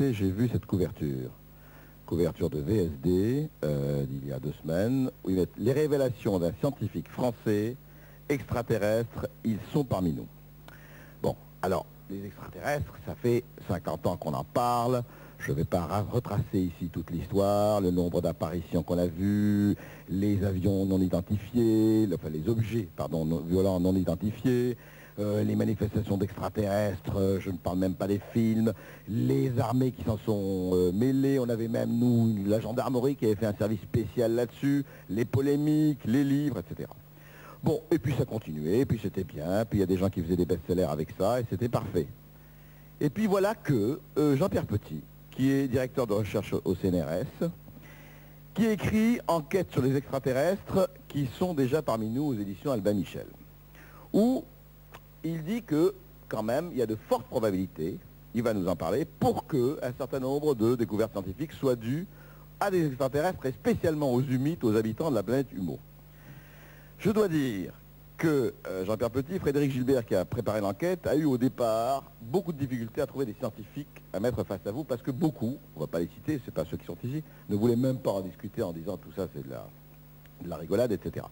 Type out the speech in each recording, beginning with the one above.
j'ai vu cette couverture. Couverture de VSD euh, d'il y a deux semaines, où ils mettent les révélations d'un scientifique français extraterrestre, ils sont parmi nous. Bon, alors, les extraterrestres, ça fait 50 ans qu'on en parle. Je ne vais pas ra- retracer ici toute l'histoire, le nombre d'apparitions qu'on a vues, les avions non identifiés, enfin les objets, pardon, non- violents non identifiés, euh, les manifestations d'extraterrestres, euh, je ne parle même pas des films, les armées qui s'en sont euh, mêlées, on avait même, nous, la gendarmerie qui avait fait un service spécial là-dessus, les polémiques, les livres, etc. Bon, et puis ça continuait, et puis c'était bien, puis il y a des gens qui faisaient des best-sellers avec ça, et c'était parfait. Et puis voilà que Jean-Pierre Petit, qui est directeur de recherche au CNRS, qui écrit Enquête sur les extraterrestres qui sont déjà parmi nous aux éditions Albin Michel, où il dit que quand même il y a de fortes probabilités, il va nous en parler, pour que un certain nombre de découvertes scientifiques soient dues à des extraterrestres et spécialement aux humites, aux habitants de la planète Humo. Je dois dire que euh, Jean-Pierre Petit, Frédéric Gilbert qui a préparé l'enquête, a eu au départ beaucoup de difficultés à trouver des scientifiques à mettre face à vous parce que beaucoup, on ne va pas les citer, c'est pas ceux qui sont ici, ne voulaient même pas en discuter en disant tout ça c'est de la rigolade, etc.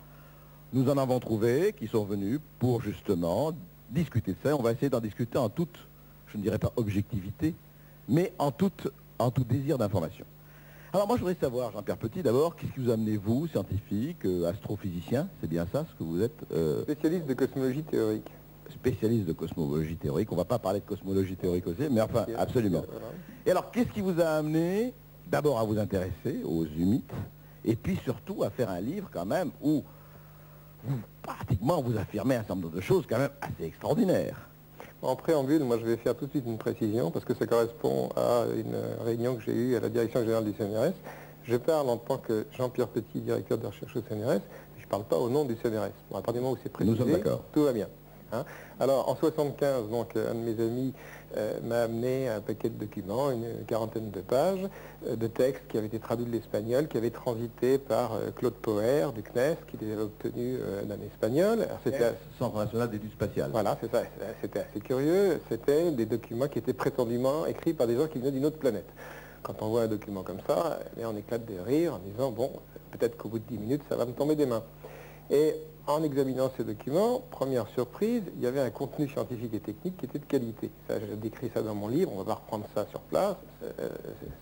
Nous en avons trouvé qui sont venus pour justement discuter de ça. On va essayer d'en discuter en toute, je ne dirais pas objectivité, mais en, toute, en tout désir d'information. Alors moi je voudrais savoir, Jean-Pierre Petit, d'abord, qu'est-ce qui vous a amené, vous, scientifique, euh, astrophysicien, c'est bien ça ce que vous êtes euh, Spécialiste de cosmologie théorique. spécialiste de cosmologie théorique. On va pas parler de cosmologie théorique aussi, mais enfin, absolument. Voilà. Et alors, qu'est-ce qui vous a amené d'abord à vous intéresser aux humites, et puis surtout à faire un livre quand même où vous, pratiquement, vous affirmez un certain nombre de choses quand même assez extraordinaires. En préambule, moi je vais faire tout de suite une précision parce que ça correspond à une réunion que j'ai eue à la direction générale du CNRS. Je parle en tant que Jean-Pierre Petit, directeur de recherche au CNRS. Je ne parle pas au nom du CNRS. Bon, à partir du moment où c'est précisé, Nous sommes d'accord. tout va bien. Hein. Alors en 75, donc, euh, un de mes amis euh, m'a amené un paquet de documents, une quarantaine de pages, euh, de textes qui avaient été traduits de l'espagnol, qui avaient transité par euh, Claude Poher du CNES, qui les avait obtenus d'un espagnol. C'était Centre national d'études spatiales. voilà, c'est ça. C'était assez curieux. C'était des documents qui étaient prétendument écrits par des gens qui venaient d'une autre planète. Quand on voit un document comme ça, eh bien, on éclate de rire en disant, bon, peut-être qu'au bout de 10 minutes, ça va me tomber des mains. Et en examinant ces documents, première surprise, il y avait un contenu scientifique et technique qui était de qualité. Ça, je décris ça dans mon livre, on va pas reprendre ça sur place, euh,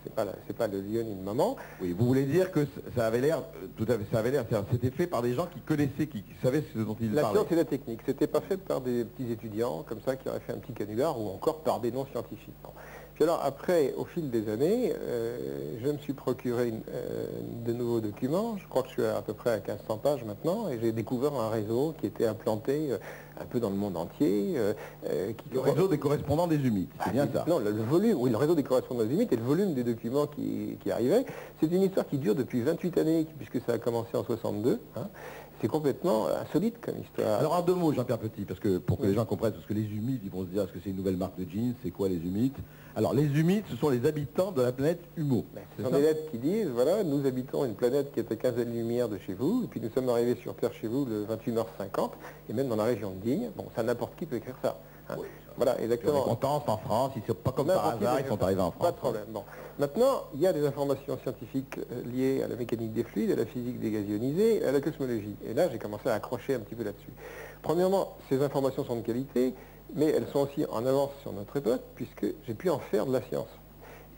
c'est pas, la- pas le lieu ni le moment. Oui, vous voulez dire que ça avait l'air, euh, tout à fait, ça avait l'air, c'était fait par des gens qui connaissaient, qui, qui savaient ce dont ils La parlaient. science et la technique, c'était pas fait par des petits étudiants comme ça qui auraient fait un petit canular ou encore par des non-scientifiques. Puis alors après, au fil des années, euh, je me suis procuré une- euh, de nouveaux documents. Je crois que je suis à, à peu près à 1500 pages maintenant et j'ai découvert un réseau qui était implanté euh, un peu dans le monde entier. qui Le réseau des correspondants des humites, c'est bien ça. non, le, le volume, oui, le réseau des correspondants limites et le volume des documents qui, qui arrivaient, c'est une histoire qui dure depuis 28 années, puisque ça a commencé en 62. hein. C'est complètement insolite comme histoire. Alors en deux mots, Jean-Pierre Petit, parce que pour que Oui. les gens comprennent, parce que les humites, ils vont se dire, est-ce que c'est une nouvelle marque de jeans C'est quoi les humites Alors les humites, ce sont les habitants de la planète Humo. Ben, ce sont des lettres qui disent, voilà, nous habitons une planète qui est à 15 lumière de chez vous, et puis nous sommes arrivés sur Terre chez vous le 21h50, et même dans la région de Digne. Bon, ça n'importe qui peut écrire ça. Oui. Voilà, exactement. des compétences en France, ils sont pas comme par hasard, ils sont arrivés en France. Pas de problème. Bon. Maintenant, il y a des informations scientifiques euh, liées à la mécanique des fluides, à la physique des gaz ionisés, à la cosmologie. Et là, j'ai commencé à accrocher un petit peu là-dessus. Premièrement, ces informations sont de qualité, mais elles sont aussi en avance sur notre époque, puisque j'ai pu en faire de la science.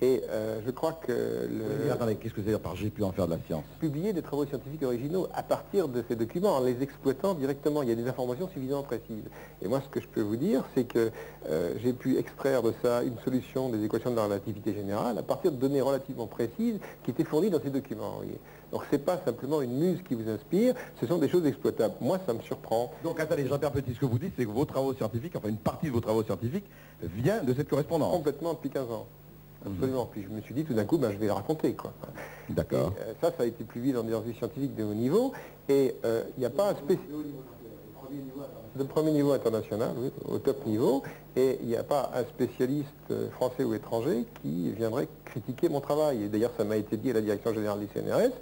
Et euh, je crois que le attendez, qu'est-ce que c'est dire par j'ai pu en faire de la science publier des travaux scientifiques originaux à partir de ces documents, en les exploitant directement. Il y a des informations suffisamment précises. Et moi, ce que je peux vous dire, c'est que euh, j'ai pu extraire de ça une solution des équations de la relativité générale à partir de données relativement précises qui étaient fournies dans ces documents. vous voyez. Donc, ce n'est pas simplement une muse qui vous inspire, ce sont des choses exploitables. Moi, ça me surprend. Donc attendez, Jean-Pierre Petit, ce que vous dites, c'est que vos travaux scientifiques, enfin une partie de vos travaux scientifiques, vient de cette correspondance. Complètement depuis 15 ans. Absolument. Puis je me suis dit tout d'un coup, ben, je vais le raconter. Quoi. D'accord. Euh, ça, ça a été publié dans des revues scientifiques de haut niveau. Et euh, il n'y a pas un spécialiste. De premier niveau international, oui, au top niveau, et il n'y a pas un spécialiste euh, français ou étranger qui viendrait critiquer mon travail. Et d'ailleurs, ça m'a été dit à la direction générale du CNRS,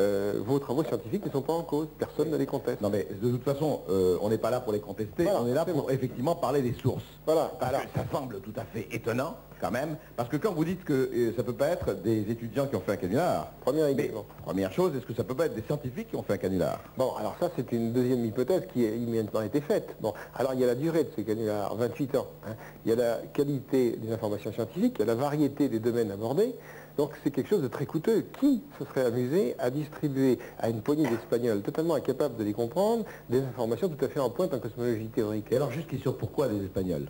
euh, vos travaux scientifiques ne sont pas en cause, personne ne les conteste. Non mais de toute façon, euh, on n'est pas là pour les contester, Voilà, on est là pour bon. effectivement parler des sources. Voilà, Parce alors, que ça semble tout à fait étonnant quand même, parce que quand vous dites que euh, ça peut pas être des étudiants qui ont fait un canular, Première mais, également. première chose, est-ce que ça peut pas être des scientifiques qui ont fait un canular? Bon, alors ça, c'est une deuxième hypothèse qui a immédiatement été faite. Bon, alors il y a la durée de ces canulars, 28 ans. hein. Il y a la qualité des informations scientifiques, il y a la variété des domaines abordés. Donc c'est quelque chose de très coûteux. Qui se serait amusé à distribuer à une poignée d'Espagnols totalement incapables de les comprendre des informations tout à fait en pointe en cosmologie théorique Et alors, juste question, pourquoi les Espagnols?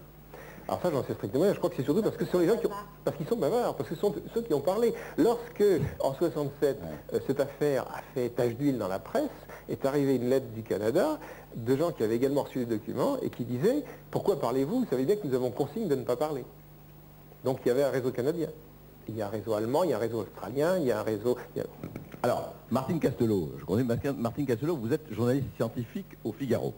Alors ça, j'en sais strictement rien. Je crois que c'est surtout parce que ce sont les gens qui ont... Parce qu'ils sont bavards, parce que ce sont ceux qui ont parlé. Lorsque, en 67, euh, cette affaire a fait tache d'huile dans la presse, est arrivée une lettre du Canada de gens qui avaient également reçu les documents et qui disaient « Pourquoi parlez-vous? Vous savez bien que nous avons consigne de ne pas parler. » Donc il y avait un réseau canadien. Il y a un réseau allemand, il y a un réseau australien, il y a un réseau... a- Alors, Martine Castelot, je connais Martine Castelot, vous êtes journaliste scientifique au Figaro.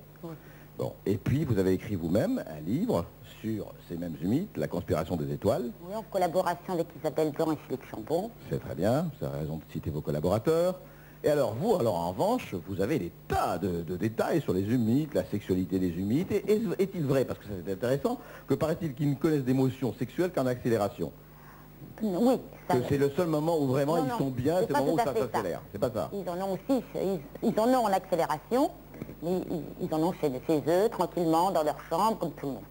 Bon, et puis vous avez écrit vous-même un livre sur ces mêmes mythes, La conspiration des étoiles. Oui, en collaboration avec Isabelle Blanc et Philippe Chambon. C'est très bien, vous avez raison de citer vos collaborateurs. Et alors vous, alors en revanche, vous avez des tas de, de détails sur les humides, la sexualité des humides. Est-il vrai, parce que c'est intéressant, que paraît-il qu'ils ne connaissent d'émotions sexuelles qu'en accélération? Oui, c'est le seul moment où vraiment Non, ils sont bien, c'est le moment où ça s'accélère. C'est pas ça. ils en ont aussi, ils, ils en ont en accélération, mais ils, ils en ont chez, chez eux, tranquillement, dans leur chambre, comme tout le monde.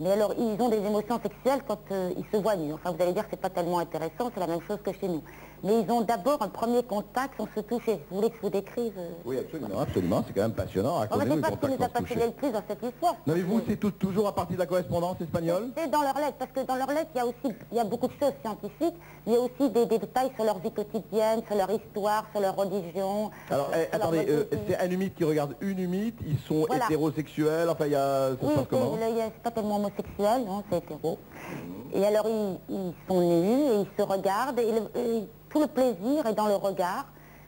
Mais alors, ils ont des émotions sexuelles quand euh, ils se voient nus. Enfin, vous allez dire que c'est pas tellement intéressant, c'est la même chose que chez nous. Mais ils ont d'abord un premier contact sans se toucher. Vous voulez que je vous décrive euh, Oui, absolument, absolument. C'est quand même passionnant. Oh, mais c'est pas ce qui nous a se passionné le plus dans cette histoire. Non mais vous, c'est toujours à partir de la correspondance espagnole C'est dans leurs lettres, parce que dans leurs lettres, il y a aussi il y a beaucoup de choses scientifiques, mais il y a aussi des, des détails sur leur vie quotidienne, sur leur histoire, sur leur religion. Alors, sur eh, attendez, euh, c'est un humide qui regarde une humide, ils sont Voilà. hétérosexuels, enfin il y a... Ça se Oui, passe c'est comment c'est pas tellement homosexuel, non, c'est hétéro. Et alors, ils, ils sont nus et ils se regardent, et, le- et tout le plaisir est dans le regard.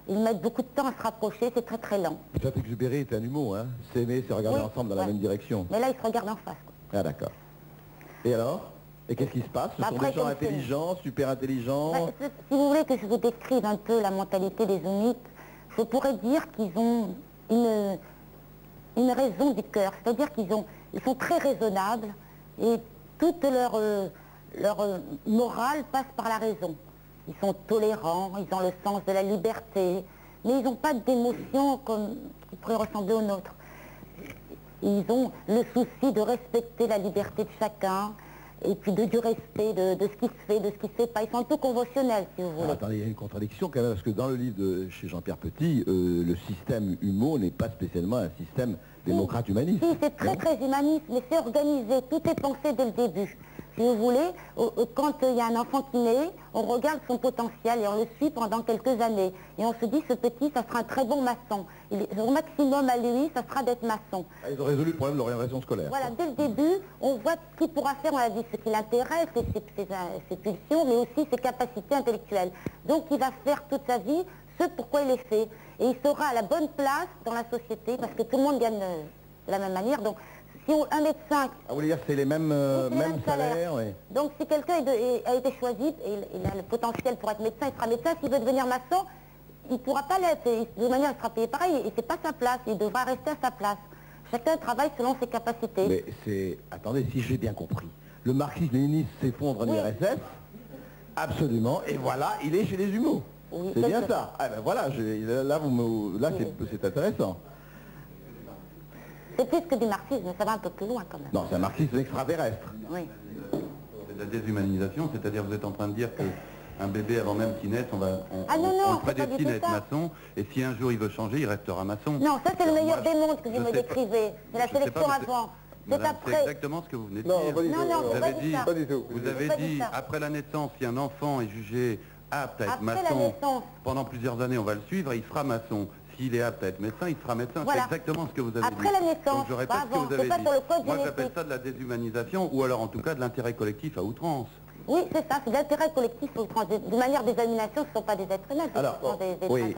Ils mettent beaucoup de temps à se rapprocher, c'est très très lent. Saint-Exupéry est un humour, hein S'aimer, c'est regarder Oui, ensemble dans la même direction. Mais là, ils se regardent en face. quoi. Ah d'accord. Et alors? Et qu'est-ce qui se passe? Ce Bah, sont après, des gens intelligents, super intelligents? C'est- si vous voulez que je vous décrive un peu la mentalité des Humites, je pourrais dire qu'ils ont une, une raison du cœur, c'est-à-dire qu'ils ont, ils sont très raisonnables et toute leur, euh, leur euh, morale passe par la raison. Ils sont tolérants, ils ont le sens de la liberté, mais ils n'ont pas d'émotion comme qui pourrait ressembler aux nôtres. Ils ont le souci de respecter la liberté de chacun et puis de, du respect de, de ce qui se fait, de ce qui se fait pas. Ils sont un peu conventionnels, si vous Alors, voulez. attendez, il y a une contradiction quand même, parce que dans le livre de chez Jean-Pierre Petit, euh, le système humo n'est pas spécialement un système démocrate humaniste. Si, c'est très très humaniste, mais c'est organisé, tout est pensé dès le début. Si vous voulez, quand il y a un enfant qui naît, on regarde son potentiel et on le suit pendant quelques années. Et on se dit, ce petit, ça sera un très bon maçon. Au maximum à lui, ça sera d'être maçon. Ah, Ils ont résolu le problème de l'orientation scolaire. Voilà, dès le début, on voit ce qu'il pourra faire dans la vie, ce qui l'intéresse, ses, ses- ses- ses pulsions, mais aussi ses capacités intellectuelles. Donc il va faire toute sa vie ce pourquoi il est fait. Et il sera à la bonne place dans la société, parce que tout le monde gagne euh, de la même manière. Donc si on- un médecin, Ah, vous voulez dire que c'est les mêmes, euh, Oui, c'est les mêmes mêmes salaires. salaires oui. donc si quelqu'un a été choisi et il, il a le potentiel pour être médecin, il sera médecin. S'il veut devenir maçon, il ne pourra pas l'être. De toute manière, il sera payé pareil. Et c'est pas sa place. Il devra rester à sa place. Chacun travaille selon ses capacités. Mais c'est... Attendez, si j'ai bien compris. Le marxisme-léninisme s'effondre en Oui. URSS Absolument. Et voilà, il est chez les. Oui, c'est bien ça. Ah ben voilà, je- là, vous me- là c'est, c'est intéressant. C'est plus que du marxisme, ça va un peu plus loin quand même. Non, c'est un marxisme extraterrestre. Oui. C'est de la déshumanisation, c'est-à-dire vous êtes en train de dire que un bébé avant même qu'il naisse, on va on, Ah non, non, on le prédestine à être maçon, et si un jour il veut changer, il restera maçon. Non, ça c'est le meilleur Moi, des mondes que vous me décrivez. C'est la sélection pas, avant. C'est après. exactement ce que vous venez de Non, dire. pas du Non, tout. non, Vous c'est pas avez dit. Pas du tout. vous avez pas dit après la naissance, si un enfant est jugé apte à être maçon, pendant plusieurs années, on va le suivre et il sera maçon. S'il est apte à être médecin, il sera médecin. Voilà. C'est exactement ce que vous avez Après dit. la naissance, Donc je répète ce que vous avez dit. sur le code Moi, j'appelle ça de la déshumanisation, ou alors en tout cas de l'intérêt collectif à outrance. Oui, c'est ça, c'est l'intérêt collectif. au trans- De manière d'examination, ce ne sont pas des êtres humains, ce Alors, sont des, des oui.